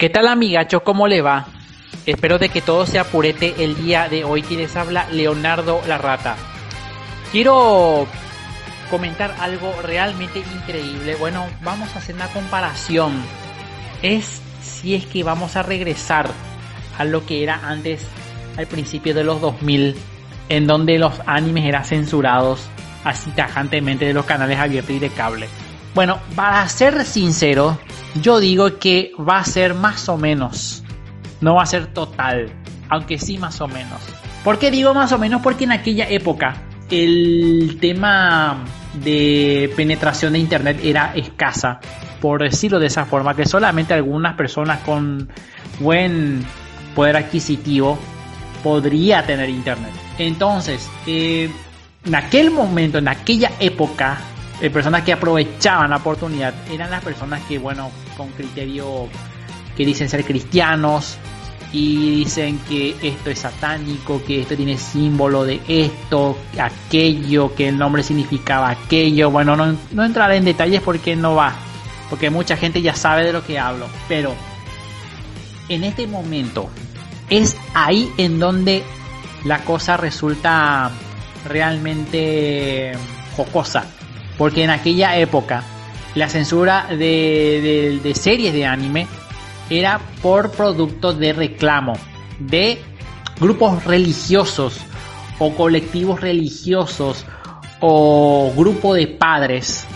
¿Qué tal amigacho? ¿Cómo le va? Espero de que todo sea purete el día de hoy. Quienes habla Leonardo la Rata. Quiero comentar algo realmente increíble. Bueno, vamos a hacer una comparación. Es si es que vamos a regresar a lo que era antes, al principio de los 2000, en donde los animes eran censurados así tajantemente de los canales abiertos y de cable. Bueno, para ser sincero, yo digo que va a ser más o menos. No va a ser total, aunque sí más o menos. ¿Por qué digo más o menos? Porque en aquella época el tema de penetración de internet era escasa, por decirlo de esa forma, que solamente algunas personas con buen poder adquisitivo podría tener internet. Entonces, eh, en aquel momento, en aquella época, eh, personas que aprovechaban la oportunidad eran las personas que, bueno, con criterio que dicen ser cristianos y dicen que esto es satánico, que esto tiene símbolo de esto, aquello, que el nombre significaba aquello. Bueno, no, no entraré en detalles porque no va, porque mucha gente ya sabe de lo que hablo, pero en este momento es ahí en donde la cosa resulta realmente jocosa porque en aquella época la censura de, series de anime era por producto de reclamo de grupos religiosos o colectivos religiosos o grupo de padres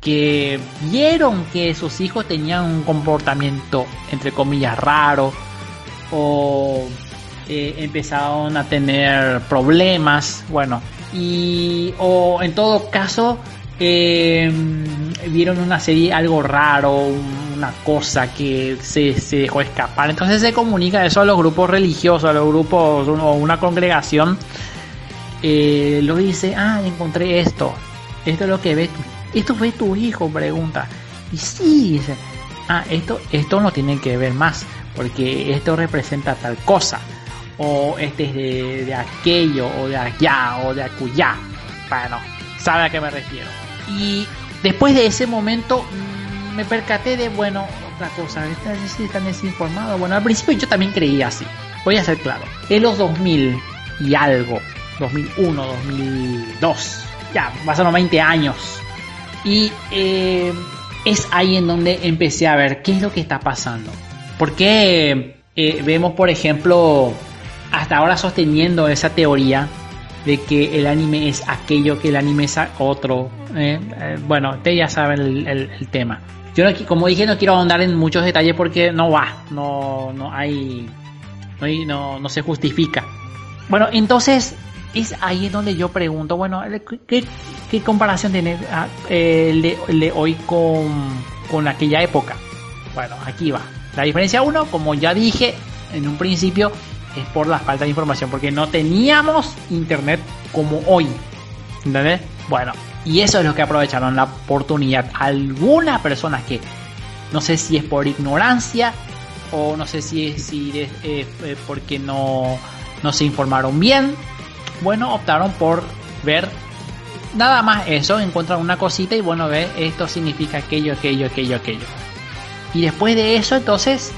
que vieron que sus hijos tenían un comportamiento entre comillas raro o eh, empezaron a tener problemas bueno y o en todo caso vieron una serie algo raro, una cosa que se, dejó escapar. Entonces se comunica eso a los grupos religiosos, a los grupos o una congregación. Eh, lo dice, ah, encontré esto. Esto es lo que ves. Esto fue tu hijo, pregunta. Y sí, dice, ah, esto, esto no tiene que ver más, porque esto representa tal cosa. O este es de, de aquello, o de allá, o de acullá. Bueno, sabe a qué me refiero. Y después de ese momento mm, me percaté de, bueno, otra cosa, están desinformados. Bueno, al principio yo también creía así. Voy a ser claro. En los 2000 y algo, 2001, 2002, ya, pasaron 20 años. Y eh, es ahí en donde empecé a ver qué es lo que está pasando. Porque eh, vemos, por ejemplo, hasta ahora sosteniendo esa teoría de que el anime es aquello, que el anime es otro. Eh, eh, bueno, ustedes ya saben el, tema. Yo, como dije, no quiero ahondar en muchos detalles porque no va, no, no hay, no, no, se justifica. Bueno, entonces es ahí donde yo pregunto, bueno, ¿qué, comparación tiene ah, el de, hoy con, con aquella época? Bueno, aquí va. La diferencia uno, como ya dije en un principio, es por la falta de información, porque no teníamos internet como hoy. ¿Entendés? Bueno, y eso es lo que aprovecharon la oportunidad. Algunas personas que no sé si es por ignorancia o no sé si es, es eh, porque no, no se informaron bien. Bueno, optaron por ver nada más eso, encuentran una cosita y bueno, ve, esto significa aquello, aquello, aquello, aquello. Y después de eso, entonces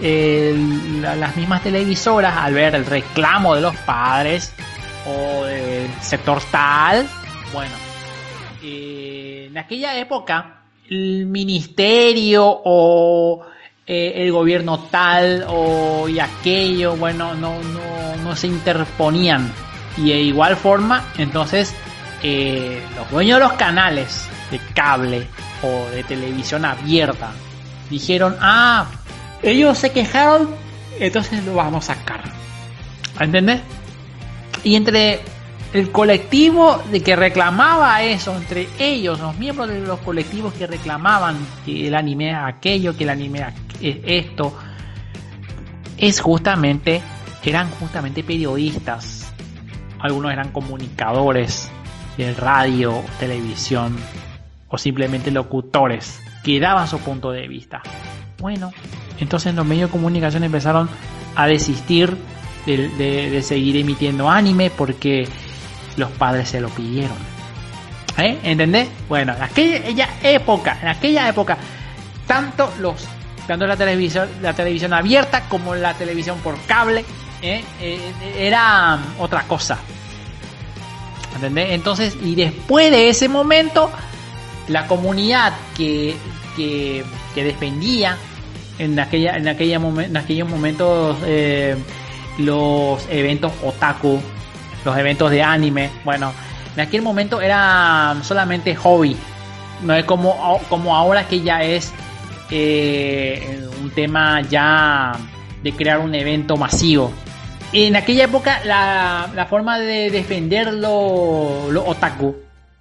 las mismas televisoras al ver el reclamo de los padres o del sector tal, bueno, eh, en aquella época el ministerio o eh, el gobierno tal o aquello, bueno, no, no, no se interponían. Y de igual forma, entonces, eh, los dueños de los canales de cable o de televisión abierta dijeron, ah, ellos se quejaron, entonces lo vamos a sacar. ¿Entendés? Y entre el colectivo de que reclamaba eso, entre ellos, los miembros de los colectivos que reclamaban que el anime aquello, que el anime esto, es justamente, eran justamente periodistas. Algunos eran comunicadores de radio, televisión o simplemente locutores que daban su punto de vista. Bueno, entonces los medios de comunicación empezaron a desistir de, seguir emitiendo anime porque los padres se lo pidieron. ¿Eh? ¿Entendés? Bueno, en aquella época, en aquella época, tanto los tanto la televisión, la televisión abierta como la televisión por cable, ¿eh? era otra cosa. Entonces, y después de ese momento, la comunidad que, que, defendía en, aquella, en, aquella en aquellos momentos eh, los eventos otaku, los eventos de anime, bueno, en aquel momento era solamente hobby, no es como, como ahora que ya es eh, un tema ya de crear un evento masivo. En aquella época la, forma de defender lo, otaku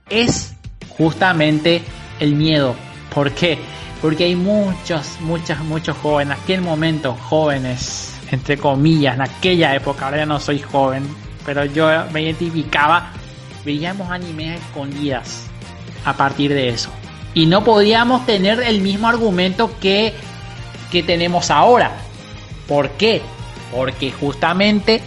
es justamente el miedo. ¿Por qué? Porque hay muchos, muchos, muchos jóvenes, en aquel momento jóvenes, entre comillas, en aquella época, ahora ya no soy joven, pero yo me identificaba, veíamos animes escondidas a partir de eso. Y no podíamos tener el mismo argumento que, que tenemos ahora. ¿Por qué? Porque justamente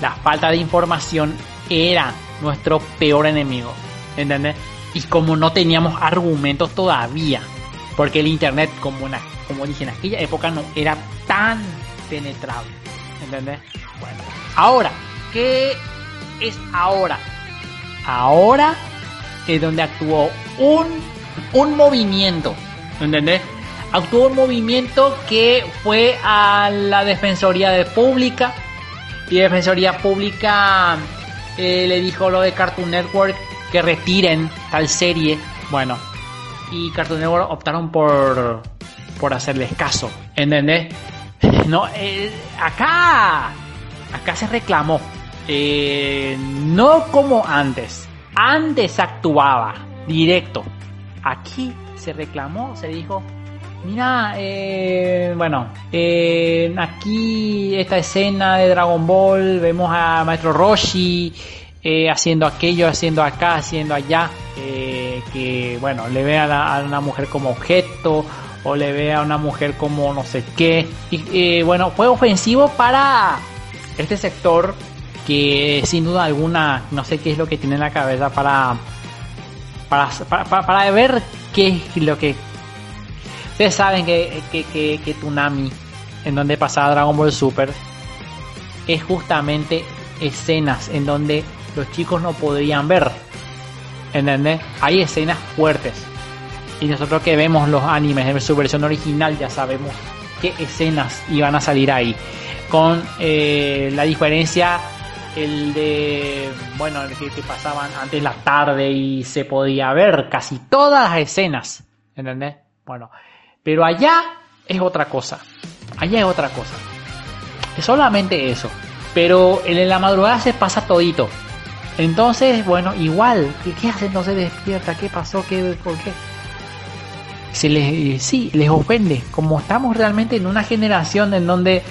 la falta de información era nuestro peor enemigo. ¿Entendés? Y como no teníamos argumentos todavía, porque el internet, como, una, como dije en aquella época, no era tan penetrable. ¿Entendés? Bueno, ahora, ¿qué es ahora? Ahora es donde actuó un, un movimiento. ¿Entendés? actuó un movimiento que fue a la Defensoría de Pública y Defensoría Pública eh, le dijo lo de Cartoon Network que retiren tal serie. Bueno, y Cartoon Network optaron por, por hacerles caso, ¿entendés? No, eh, acá, acá se reclamó, eh, no como antes, antes actuaba directo, aquí se reclamó, se dijo, Mira, eh, bueno, aquí esta escena de Dragon Ball, vemos a Maestro Roshi eh, haciendo aquello, haciendo acá, haciendo allá, que bueno, le ve a, una mujer como objeto o le ve a una mujer como no sé qué. Y bueno, fue ofensivo para este sector que sin duda alguna, no sé qué es lo que tiene en la cabeza para, para, para, para ver qué es lo que Ustedes saben que, que, que, Tunami, en donde pasaba Dragon Ball Super, es justamente escenas en donde los chicos no podrían ver. ¿Entendés? Hay escenas fuertes. Y nosotros que vemos los animes en su versión original ya sabemos qué escenas iban a salir ahí. Con eh, la diferencia el de bueno el que, que, pasaban antes la tarde y se podía ver casi todas las escenas ¿entendés? bueno pero allá es otra cosa. Allá es otra cosa. Es solamente eso. Pero en la madrugada se pasa todito. Entonces, bueno, igual, ¿qué, hacen? No se despierta, ¿qué pasó? ¿Qué, ¿Por qué? Se les, sí, les ofende. Como estamos realmente en una generación en donde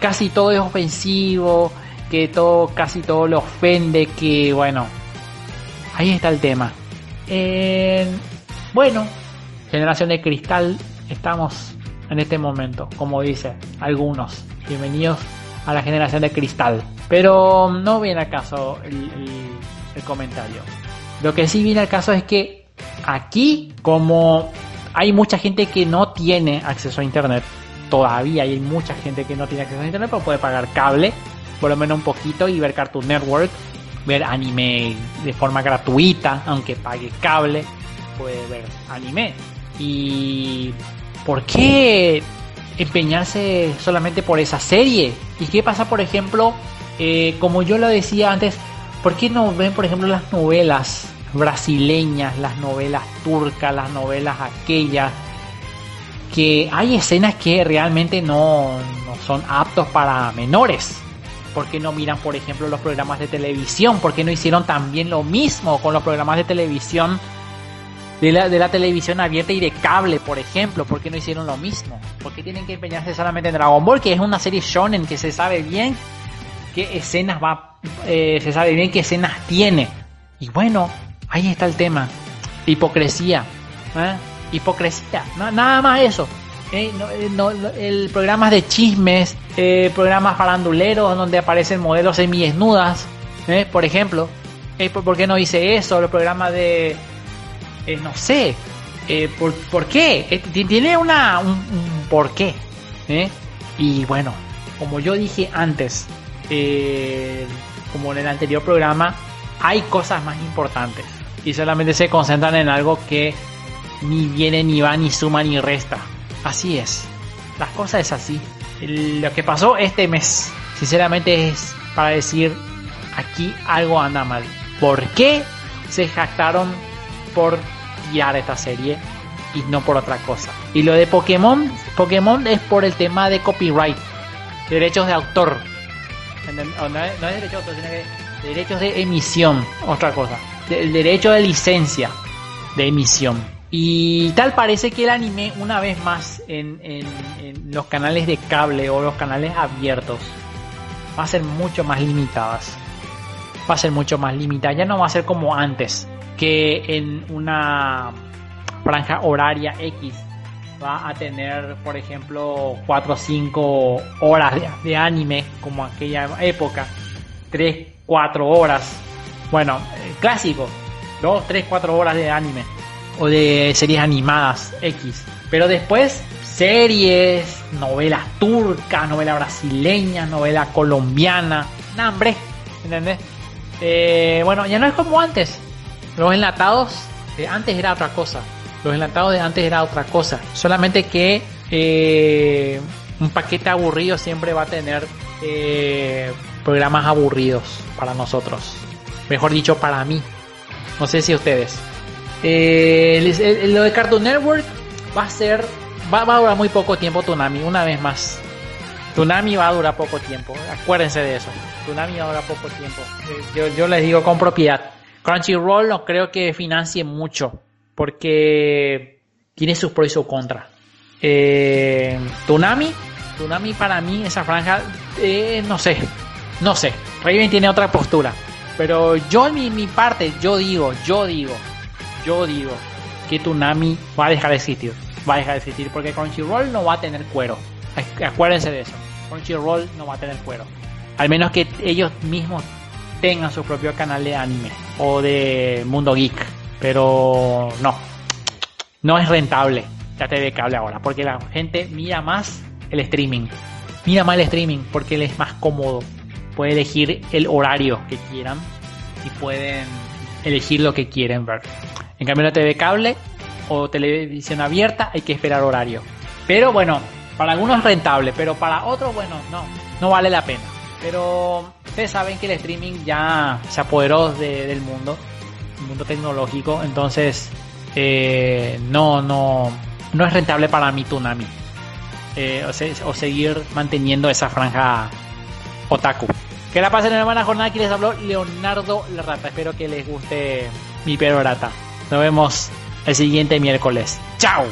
casi todo es ofensivo, que todo, casi todo le ofende, que bueno, ahí está el tema. bueno, generación de cristal, estamos en este momento, como dice algunos. Bienvenidos a la generación de cristal. Pero no viene al caso el, comentario. Lo que sí viene al caso es que aquí, como hay mucha gente que no tiene acceso a internet, todavía hay mucha gente que no tiene acceso a internet, pero puede pagar cable, por lo menos un poquito, y ver Cartoon Network, ver anime de forma gratuita, aunque pague cable, puede ver anime. ¿Y por qué empeñarse solamente por esa serie? ¿Y qué pasa, por ejemplo, eh, como yo lo decía antes, ¿por qué no ven, por ejemplo, las novelas brasileñas, las novelas turcas, las novelas aquellas? Que hay escenas que realmente no, no son aptos para menores. ¿Por qué no miran, por ejemplo, los programas de televisión? ¿Por qué no hicieron también lo mismo con los programas de televisión de la, de la televisión abierta y de cable, por ejemplo, ¿por qué no hicieron lo mismo? ¿Por qué tienen que empeñarse solamente en Dragon Ball, que es una serie shonen que se sabe bien qué escenas va, eh, se sabe bien qué escenas tiene? Y bueno, ahí está el tema. Hipocresía. ¿eh? Hipocresía. nada más eso. ¿eh? el programa de chismes, programas faranduleros donde aparecen modelos semidesnudas, por ejemplo. ¿Por qué no hice eso? Los programas de eh, no sé, Eh, ¿por, ¿por, qué? Eh, tiene una, un, un porqué. ¿eh? Y bueno, como yo dije antes, como en el anterior programa, hay cosas más importantes. Y solamente se concentran en algo que ni viene, ni va, ni suma, ni resta. Así es. Las cosas es así. Lo que pasó este mes, sinceramente es para decir, aquí algo anda mal. ¿Por qué se jactaron por guiar esta serie y no por otra cosa? Y lo de Pokémon, Pokémon es por el tema de copyright, derechos de autor. No, no es, derechos de autor, sino que derechos de emisión, otra cosa. El derecho de licencia de emisión. Y tal parece que el anime, una vez más, en, en, en, los canales de cable o los canales abiertos, va a ser mucho más limitadas. Va a ser mucho más limitada. Ya no va a ser como antes, que en una franja horaria X va a tener, por ejemplo, 4 o 5 horas de, de, anime, como aquella época, 3, 4 horas. Bueno, eh, clásico, 2, 3, 4 horas de anime o de series animadas X. Pero después series, novelas turcas, novela brasileña, novela colombiana, hambre, ¿entendés? Eh, bueno, ya no es como antes. Los enlatados de antes era otra cosa. Los enlatados de antes era otra cosa. Solamente que eh, un paquete aburrido siempre va a tener eh, programas aburridos para nosotros. Mejor dicho, para mí. No sé si ustedes. Eh, lo de Cartoon Network va a ser. Va, va, a durar muy poco tiempo Tsunami, una vez más. Tsunami va a durar poco tiempo. Acuérdense de eso. Tsunami va a durar poco tiempo. Yo, yo les digo con propiedad. Crunchyroll no creo que financie mucho. Porque tiene sus pros y sus contras. Eh, Tsunami. Tsunami para mí, esa franja. Eh, no sé. No sé. Raven tiene otra postura. Pero yo en mi, parte, yo digo, yo digo yo digo que Tsunami va a dejar de existir. Va a dejar de existir porque Crunchyroll no va a tener cuero. Acuérdense de eso. Crunchyroll no va a tener cuero. Al menos que ellos mismos tengan su propio canal de anime o de mundo geek. Pero no. No es rentable la TV cable ahora porque la gente mira más el streaming. Mira más el streaming porque él es más cómodo. Puede elegir el horario que quieran y pueden elegir lo que quieren ver. En cambio, la TV cable o televisión abierta hay que esperar horario. Pero bueno, para algunos es rentable, pero para otros, bueno, no, no vale la pena. Pero ustedes saben que el streaming ya se apoderó de, del mundo, el mundo tecnológico, entonces eh, no, no, no es rentable para mí Tunami. Eh, o, se, seguir manteniendo esa franja otaku. Que la pasen en buena jornada. Aquí les habló Leonardo Rata. Espero que les guste mi perorata. Nos vemos el siguiente miércoles. ¡Chao!